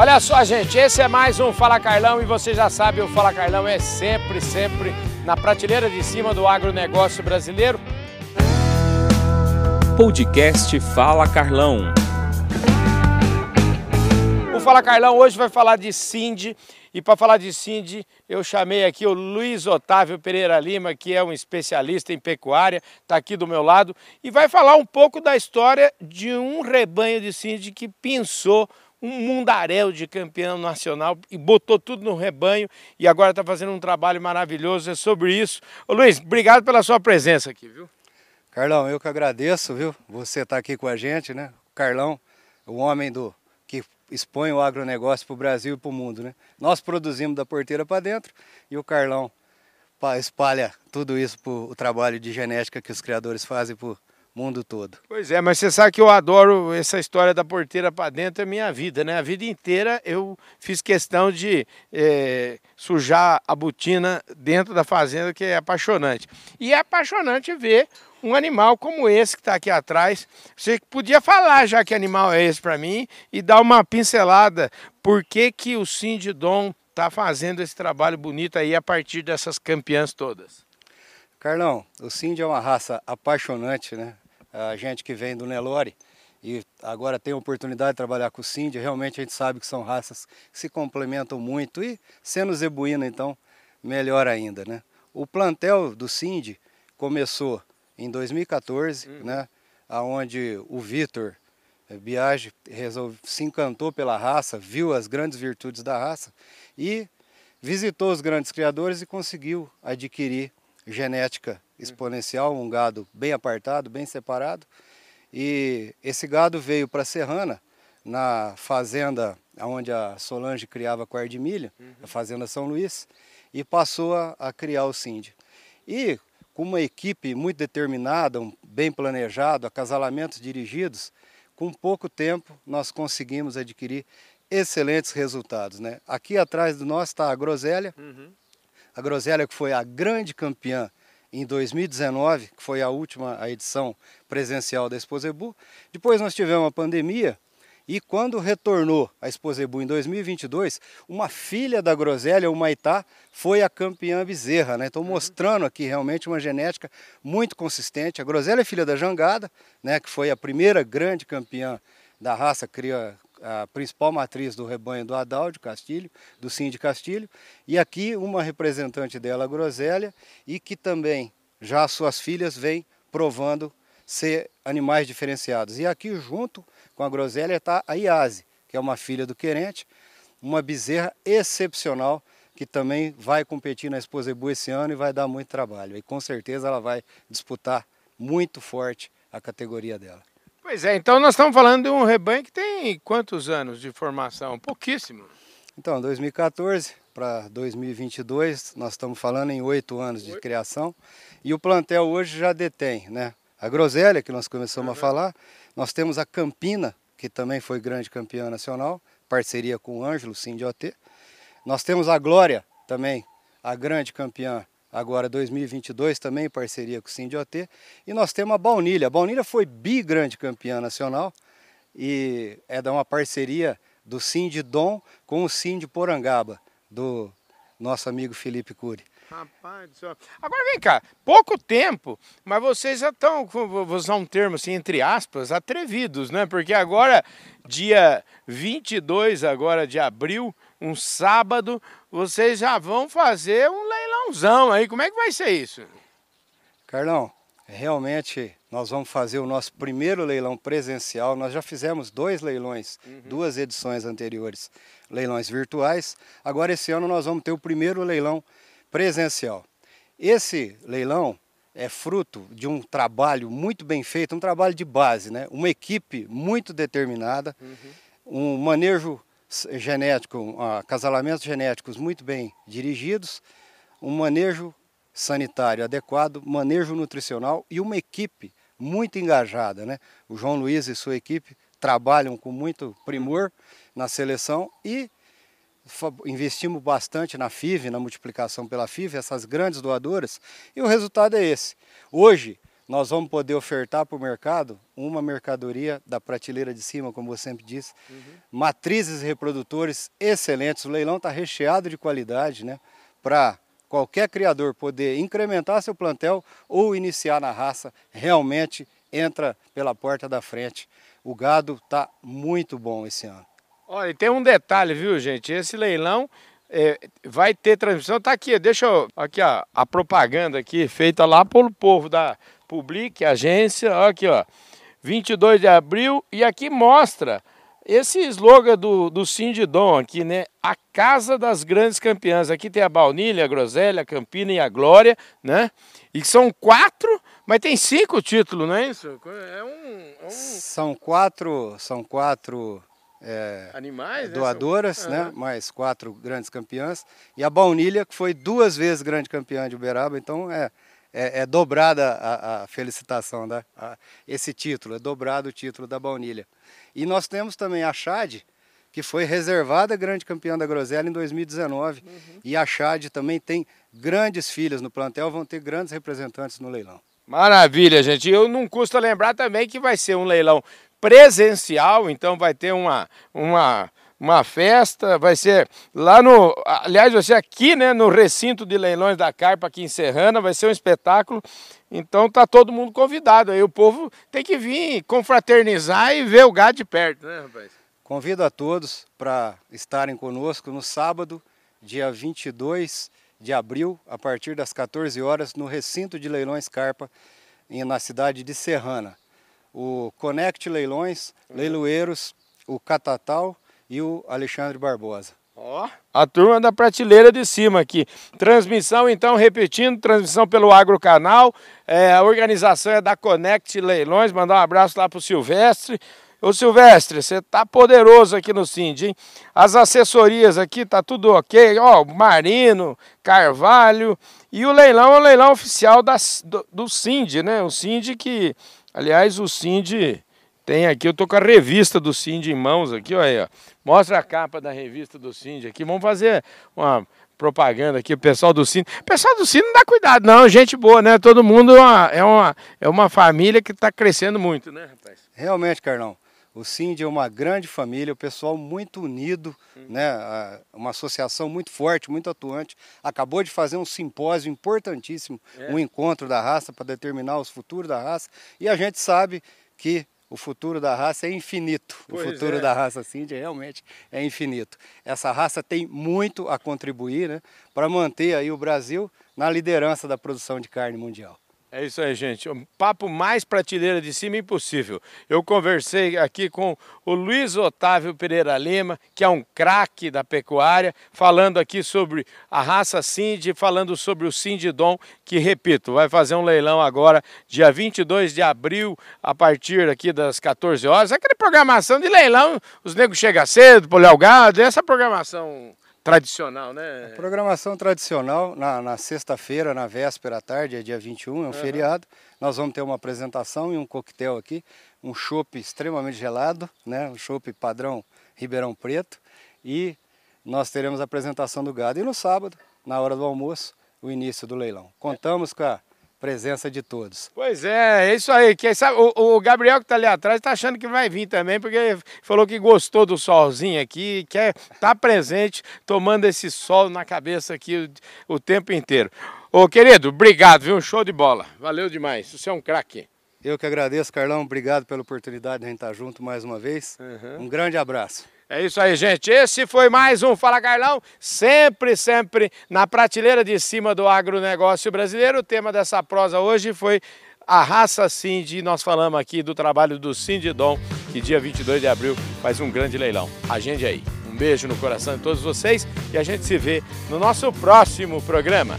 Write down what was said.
Olha só, gente, esse é mais um Fala Carlão e você já sabe, o Fala Carlão é sempre, sempre na prateleira de cima do agronegócio brasileiro. Podcast Fala Carlão. O Fala Carlão hoje vai falar de Cindy e para falar de Cindy eu chamei aqui o Luiz Otávio Pereira Lima, que é um especialista em pecuária, está aqui do meu lado e vai falar um pouco da história de um rebanho de Cindy que pensou um mundaréu de campeão nacional e botou tudo no rebanho e agora está fazendo um trabalho maravilhoso. É sobre isso. Ô Luiz, obrigado pela sua presença aqui, viu? Carlão, eu que agradeço, viu? Você está aqui com a gente, né? O Carlão, o homem do que expõe o agronegócio para o Brasil e para o mundo, né? Nós produzimos da porteira para dentro e o Carlão espalha tudo isso para o trabalho de genética que os criadores fazem para mundo todo. Pois é, mas você sabe que eu adoro essa história da porteira para dentro, é minha vida, né? A vida inteira eu fiz questão de é, sujar a botina dentro da fazenda, que é apaixonante. E é apaixonante ver um animal como esse que está aqui atrás. Você podia falar já que animal é esse para mim e dar uma pincelada por que, que o Sindidom está fazendo esse trabalho bonito aí a partir dessas campeãs todas. Carlão, o Cindy é uma raça apaixonante, né? a gente que vem do Nelore e agora tem a oportunidade de trabalhar com o Cindy, realmente a gente sabe que são raças que se complementam muito e sendo zebuína então melhor ainda, né? O plantel do Cindy começou em 2014, uhum. né? Aonde o Vitor eh, Biagi resolve, se encantou pela raça, viu as grandes virtudes da raça e visitou os grandes criadores e conseguiu adquirir genética exponencial, um gado bem apartado, bem separado. E esse gado veio para a Serrana, na fazenda onde a Solange criava quarto de milho, uhum. a Fazenda São Luís, e passou a, a criar o Cindy. E com uma equipe muito determinada, um, bem planejado, acasalamentos dirigidos, com pouco tempo nós conseguimos adquirir excelentes resultados. Né? Aqui atrás de nós está a Groselha, uhum. A Groselha que foi a grande campeã em 2019, que foi a última a edição presencial da Exposebu. Depois nós tivemos a pandemia e quando retornou a Exposebu em 2022, uma filha da Groselha, o Maitá, foi a campeã bezerra. Né? Estou uhum. mostrando aqui realmente uma genética muito consistente. A Groselha é filha da Jangada, né, que foi a primeira grande campeã da raça, cria, a principal matriz do rebanho do Adal de Castilho, do Sim de Castilho, e aqui uma representante dela, a Grosélia, e que também já suas filhas vêm provando ser animais diferenciados. E aqui junto com a Grosélia está a Iase, que é uma filha do querente, uma bezerra excepcional que também vai competir na Exposebu esse ano e vai dar muito trabalho. E com certeza ela vai disputar muito forte a categoria dela. Pois é, então nós estamos falando de um rebanho que tem quantos anos de formação? Pouquíssimo. Então, 2014 para 2022, nós estamos falando em oito anos de criação. E o plantel hoje já detém, né? A Groselha, que nós começamos uhum. a falar, nós temos a Campina, que também foi grande campeã nacional, parceria com o Ângelo, OT. Nós temos a Glória, também, a grande campeã agora 2022 também em parceria com o Sindiot. E nós temos a Baunilha. A Baunilha foi bi-grande campeã nacional e é de uma parceria do Dom com o Sind Porangaba, do nosso amigo Felipe Cury. Rapaz do céu. Agora vem cá, pouco tempo, mas vocês já estão, vou usar um termo assim, entre aspas, atrevidos, né? Porque agora, dia 22 agora de abril, um sábado, vocês já vão fazer um leilãozão aí. Como é que vai ser isso? Carlão, realmente nós vamos fazer o nosso primeiro leilão presencial. Nós já fizemos dois leilões, uhum. duas edições anteriores, leilões virtuais. Agora esse ano nós vamos ter o primeiro leilão presencial. Esse leilão é fruto de um trabalho muito bem feito, um trabalho de base, né? uma equipe muito determinada, uhum. um manejo genético, acasalamentos genéticos muito bem dirigidos, um manejo sanitário adequado, manejo nutricional e uma equipe muito engajada. Né? O João Luiz e sua equipe trabalham com muito primor na seleção e investimos bastante na FIV, na multiplicação pela FIV, essas grandes doadoras, e o resultado é esse. Hoje, nós vamos poder ofertar para o mercado uma mercadoria da prateleira de cima, como você sempre disse, uhum. matrizes e reprodutores excelentes. O leilão está recheado de qualidade, né? Para qualquer criador poder incrementar seu plantel ou iniciar na raça, realmente entra pela porta da frente. O gado está muito bom esse ano. Olha, tem um detalhe, viu, gente? Esse leilão é, vai ter transmissão. Tá aqui, deixa eu. Aqui, ó, a propaganda aqui, feita lá pelo povo da Public, agência, ó, aqui ó, 22 de abril, e aqui mostra esse slogan do, do Sindidom aqui, né? A casa das grandes campeãs. Aqui tem a Baunilha, a Groselha, a Campina e a Glória, né? E são quatro, mas tem cinco títulos, não é isso? É um, é um... São quatro, são quatro é, Animais, né? doadoras, né? né? Mais quatro grandes campeãs. E a Baunilha, que foi duas vezes grande campeã de Uberaba, então é, é, é dobrada a, a felicitação, da, a, esse título, é dobrado o título da baunilha. E nós temos também a Chade, que foi reservada grande campeã da Groselha em 2019. Uhum. E a Chade também tem grandes filhas no plantel, vão ter grandes representantes no leilão. Maravilha, gente. Eu não custa lembrar também que vai ser um leilão presencial, então vai ter uma, uma uma festa, vai ser lá no, aliás, vai ser aqui, né, no recinto de leilões da Carpa aqui em Serrana, vai ser um espetáculo. Então tá todo mundo convidado aí, o povo tem que vir confraternizar e ver o gado de perto, né, rapaz? Convido a todos para estarem conosco no sábado, dia 22 de abril, a partir das 14 horas, no recinto de leilões Carpa, na cidade de Serrana. O Connect Leilões, Leiloeiros, o Catatal e o Alexandre Barbosa. Ó, a turma da prateleira de cima aqui. Transmissão, então, repetindo, transmissão pelo Agrocanal. É, a organização é da Connect Leilões. Mandar um abraço lá pro Silvestre. Ô Silvestre, você tá poderoso aqui no Cindy, hein? As assessorias aqui tá tudo ok. Ó, Marino, Carvalho. E o leilão é o leilão oficial das, do, do Cindy, né? O Cindy que, aliás, o Cindy tem aqui, eu tô com a revista do Cindy em mãos aqui, olha aí, ó. Mostra a capa da revista do Cindy aqui. Vamos fazer uma propaganda aqui, o pessoal do Cindy. O pessoal do Cindy não dá cuidado, não, gente boa, né? Todo mundo é uma, é uma, é uma família que está crescendo muito, né, rapaz? Realmente, Carlão. O Cindy é uma grande família, o pessoal muito unido, uhum. né? uma associação muito forte, muito atuante. Acabou de fazer um simpósio importantíssimo, é. um encontro da raça para determinar os futuros da raça. E a gente sabe que o futuro da raça é infinito. Pois o futuro é. da raça Cindy realmente é infinito. Essa raça tem muito a contribuir né, para manter aí o Brasil na liderança da produção de carne mundial. É isso aí, gente. Um papo mais prateleira de cima impossível. Eu conversei aqui com o Luiz Otávio Pereira Lima, que é um craque da pecuária, falando aqui sobre a raça Cindy, falando sobre o Cindidom, que, repito, vai fazer um leilão agora, dia 22 de abril, a partir aqui das 14 horas. Aquela programação de leilão, os negros chegam cedo, olhar o gado, essa programação tradicional, né? A programação tradicional, na, na sexta-feira, na véspera à tarde, é dia 21, é um uhum. feriado. Nós vamos ter uma apresentação e um coquetel aqui, um chopp extremamente gelado, né? um chopp padrão Ribeirão Preto. E nós teremos a apresentação do gado. E no sábado, na hora do almoço, o início do leilão. Contamos com a presença de todos. Pois é, é isso aí. Que, sabe, o, o Gabriel que está ali atrás está achando que vai vir também, porque falou que gostou do solzinho aqui, quer estar tá presente, tomando esse sol na cabeça aqui o, o, tempo inteiro. Ô querido, obrigado, viu? Show de bola. Valeu demais. Você é um craque. Eu que agradeço, Carlão. Obrigado pela oportunidade de a gente estar junto mais uma vez. Uhum. Um grande abraço. É isso aí, gente. Esse foi mais um Fala Carlão, sempre, sempre na prateleira de cima do agronegócio brasileiro. O tema dessa prosa hoje foi a raça Cindy. Nós falamos aqui do trabalho do Dom, que dia 22 de abril faz um grande leilão. Agende aí. Um beijo no coração de todos vocês e a gente se vê no nosso próximo programa.